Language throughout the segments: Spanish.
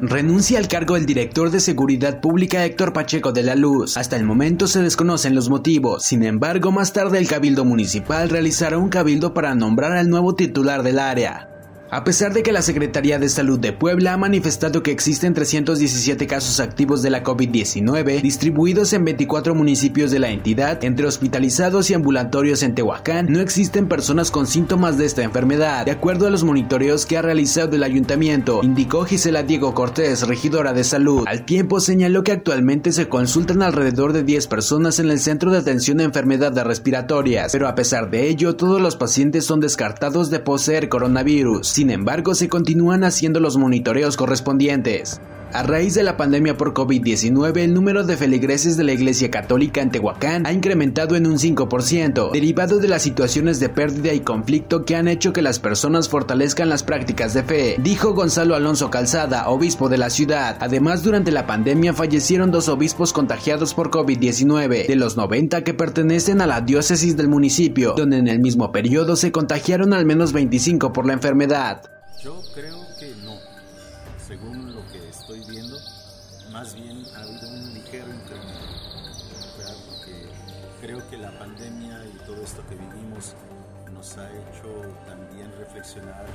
Renuncia al cargo el director de Seguridad Pública Héctor Pacheco de la Luz. Hasta el momento se desconocen los motivos. Sin embargo, más tarde el Cabildo Municipal realizará un cabildo para nombrar al nuevo titular del área. A pesar de que la Secretaría de Salud de Puebla ha manifestado que existen 317 casos activos de la COVID-19 distribuidos en 24 municipios de la entidad, entre hospitalizados y ambulatorios en Tehuacán, no existen personas con síntomas de esta enfermedad. De acuerdo a los monitoreos que ha realizado el ayuntamiento, indicó Gisela Diego Cortés, regidora de salud. Al tiempo señaló que actualmente se consultan alrededor de 10 personas en el centro de atención a enfermedades respiratorias, pero a pesar de ello, todos los pacientes son descartados de poseer coronavirus. Sin embargo, se continúan haciendo los monitoreos correspondientes. A raíz de la pandemia por COVID-19, el número de feligreses de la Iglesia Católica en Tehuacán ha incrementado en un 5%, derivado de las situaciones de pérdida y conflicto que han hecho que las personas fortalezcan las prácticas de fe, dijo Gonzalo Alonso Calzada, obispo de la ciudad. Además, durante la pandemia fallecieron dos obispos contagiados por COVID-19, de los 90 que pertenecen a la diócesis del municipio, donde en el mismo periodo se contagiaron al menos 25 por la enfermedad. Yo creo según lo que estoy viendo, más bien ha habido un ligero incremento, porque creo que la pandemia y todo esto que vivimos nos ha hecho también reflexionar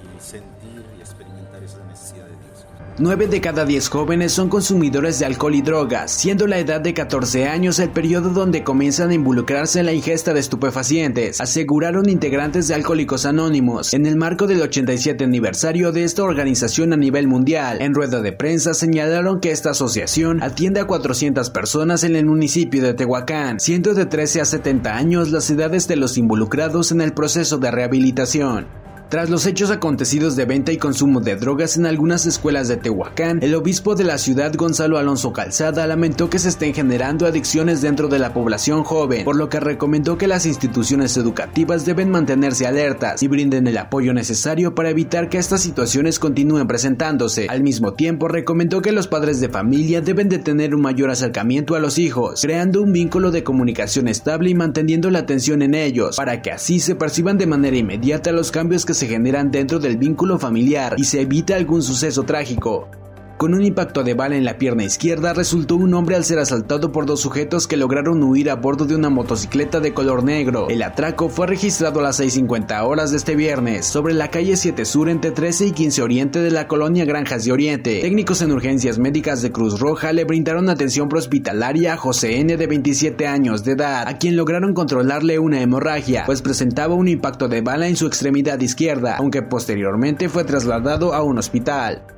y sentir y experimentar necesidad de Dios. 9 de cada 10 jóvenes son consumidores de alcohol y drogas, siendo la edad de 14 años el periodo donde comienzan a involucrarse en la ingesta de estupefacientes, aseguraron integrantes de Alcohólicos Anónimos en el marco del 87 aniversario de esta organización a nivel mundial. En rueda de prensa señalaron que esta asociación atiende a 400 personas en el municipio de Tehuacán, siendo de 13 a 70 años las edades de los involucrados en el proceso de rehabilitación. Tras los hechos acontecidos de venta y consumo de drogas en algunas escuelas de Tehuacán, el obispo de la ciudad Gonzalo Alonso Calzada lamentó que se estén generando adicciones dentro de la población joven, por lo que recomendó que las instituciones educativas deben mantenerse alertas y brinden el apoyo necesario para evitar que estas situaciones continúen presentándose. Al mismo tiempo, recomendó que los padres de familia deben de tener un mayor acercamiento a los hijos, creando un vínculo de comunicación estable y manteniendo la atención en ellos, para que así se perciban de manera inmediata los cambios se generan dentro del vínculo familiar y se evita algún suceso trágico. Con un impacto de bala en la pierna izquierda, resultó un hombre al ser asaltado por dos sujetos que lograron huir a bordo de una motocicleta de color negro. El atraco fue registrado a las 6.50 horas de este viernes, sobre la calle 7 Sur entre 13 y 15 Oriente de la colonia Granjas de Oriente. Técnicos en urgencias médicas de Cruz Roja le brindaron atención prehospitalaria a José N. de 27 años de edad, a quien lograron controlarle una hemorragia, pues presentaba un impacto de bala en su extremidad izquierda, aunque posteriormente fue trasladado a un hospital.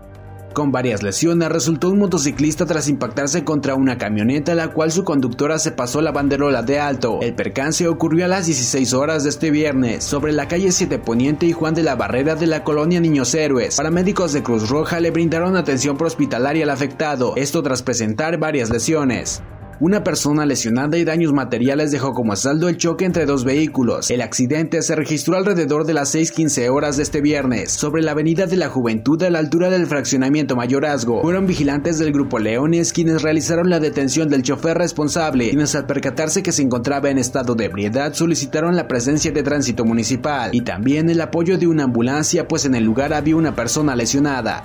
Con varias lesiones resultó un motociclista tras impactarse contra una camioneta la cual su conductora se pasó la banderola de alto. El percance ocurrió a las 16 horas de este viernes sobre la calle 7 Poniente y Juan de la Barrera de la colonia Niños Héroes. Paramédicos de Cruz Roja le brindaron atención prehospitalaria al afectado, esto tras presentar varias lesiones. Una persona lesionada y daños materiales dejó como saldo el choque entre dos vehículos. El accidente se registró alrededor de las 6.15 horas de este viernes, sobre la avenida de la Juventud a la altura del fraccionamiento Mayorazgo. Fueron vigilantes del grupo Leones quienes realizaron la detención del chofer responsable, quienes al percatarse que se encontraba en estado de ebriedad solicitaron la presencia de tránsito municipal y también el apoyo de una ambulancia, pues en el lugar había una persona lesionada.